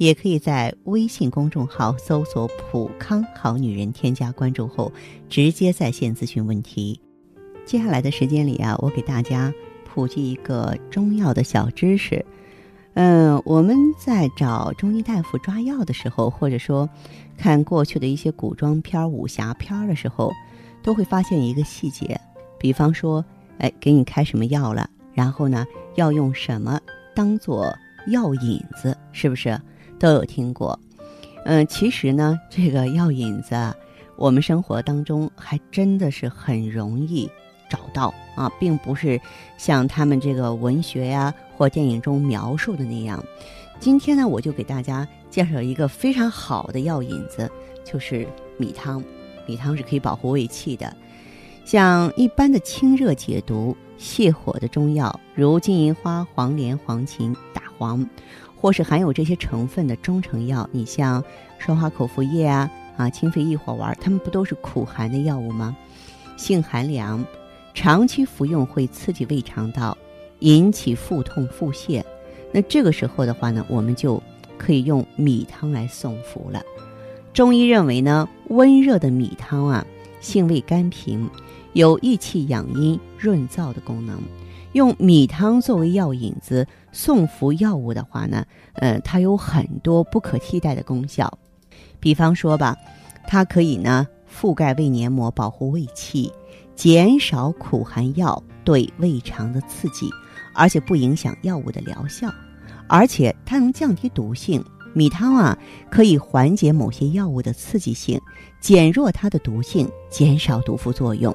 也可以在微信公众号搜索“普康好女人”，添加关注后直接在线咨询问题。接下来的时间里啊，我给大家普及一个中药的小知识。嗯，我们在找中医大夫抓药的时候，或者说看过去的一些古装片、武侠片的时候，都会发现一个细节，比方说，哎，给你开什么药了，然后呢，要用什么当做药引子，是不是都有听过？嗯，其实呢，这个药引子，我们生活当中还真的是很容易找到啊，并不是像他们这个文学呀。或电影中描述的那样，今天呢，我就给大家介绍一个非常好的药引子，就是米汤。米汤是可以保护胃气的。像一般的清热解毒、泻火的中药，如金银花、黄连、黄芩、黄，或是含有这些成分的中成药，你像双花口服液啊、啊清肺益火丸，它们不都是苦寒的药物吗？性寒凉，长期服用会刺激胃肠道。引起腹痛、腹泻，那这个时候的话呢，我们就可以用米汤来送服了。中医认为呢，温热的米汤啊，性味甘平，有益气养阴、润燥的功能。用米汤作为药引子送服药物的话呢，呃，它有很多不可替代的功效。比方说吧，它可以呢覆盖胃黏膜，保护胃气，减少苦寒药对胃肠的刺激。而且不影响药物的疗效，而且它能降低毒性。米汤啊，可以缓解某些药物的刺激性，减弱它的毒性，减少毒副作用。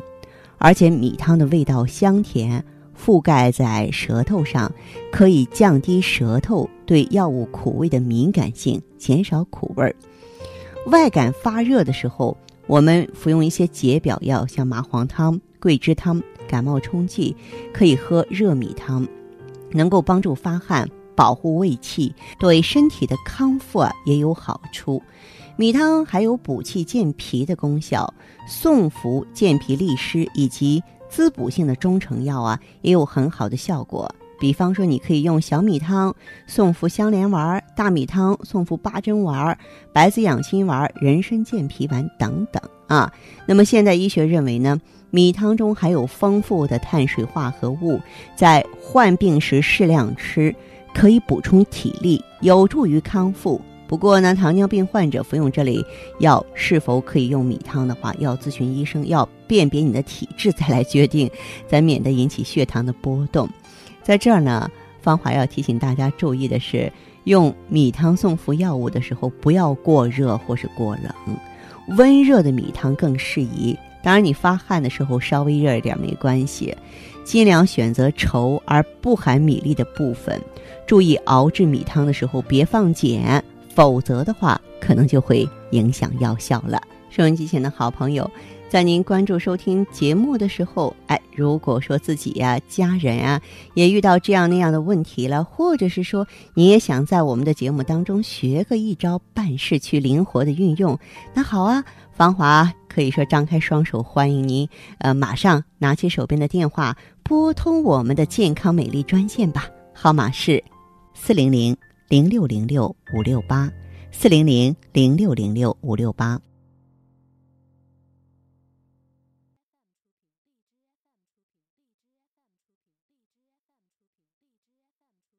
而且米汤的味道香甜，覆盖在舌头上，可以降低舌头对药物苦味的敏感性，减少苦味儿。外感发热的时候，我们服用一些解表药，像麻黄汤、桂枝汤。感冒冲剂可以喝热米汤，能够帮助发汗、保护胃气，对身体的康复啊也有好处。米汤还有补气健脾的功效，送服健脾利湿以及滋补性的中成药啊也有很好的效果。比方说，你可以用小米汤送服香连丸，大米汤送服八珍丸、白子养心丸、人参健脾丸等等啊。那么现代医学认为呢？米汤中含有丰富的碳水化合物，在患病时适量吃，可以补充体力，有助于康复。不过呢，糖尿病患者服用这类药是否可以用米汤的话，要咨询医生，要辨别你的体质再来决定，咱免得引起血糖的波动。在这儿呢，芳华要提醒大家注意的是，用米汤送服药物的时候，不要过热或是过冷，温热的米汤更适宜。当然，你发汗的时候稍微热一点没关系，尽量选择稠而不含米粒的部分。注意熬制米汤的时候别放碱，否则的话可能就会影响药效了。收音机前的好朋友，在您关注收听节目的时候，哎，如果说自己呀、家人啊也遇到这样那样的问题了，或者是说你也想在我们的节目当中学个一招半式去灵活的运用，那好啊。芳华可以说张开双手欢迎您，呃，马上拿起手边的电话拨通我们的健康美丽专线吧，号码是四零零零六零六五六八，四零零零六零六五六八。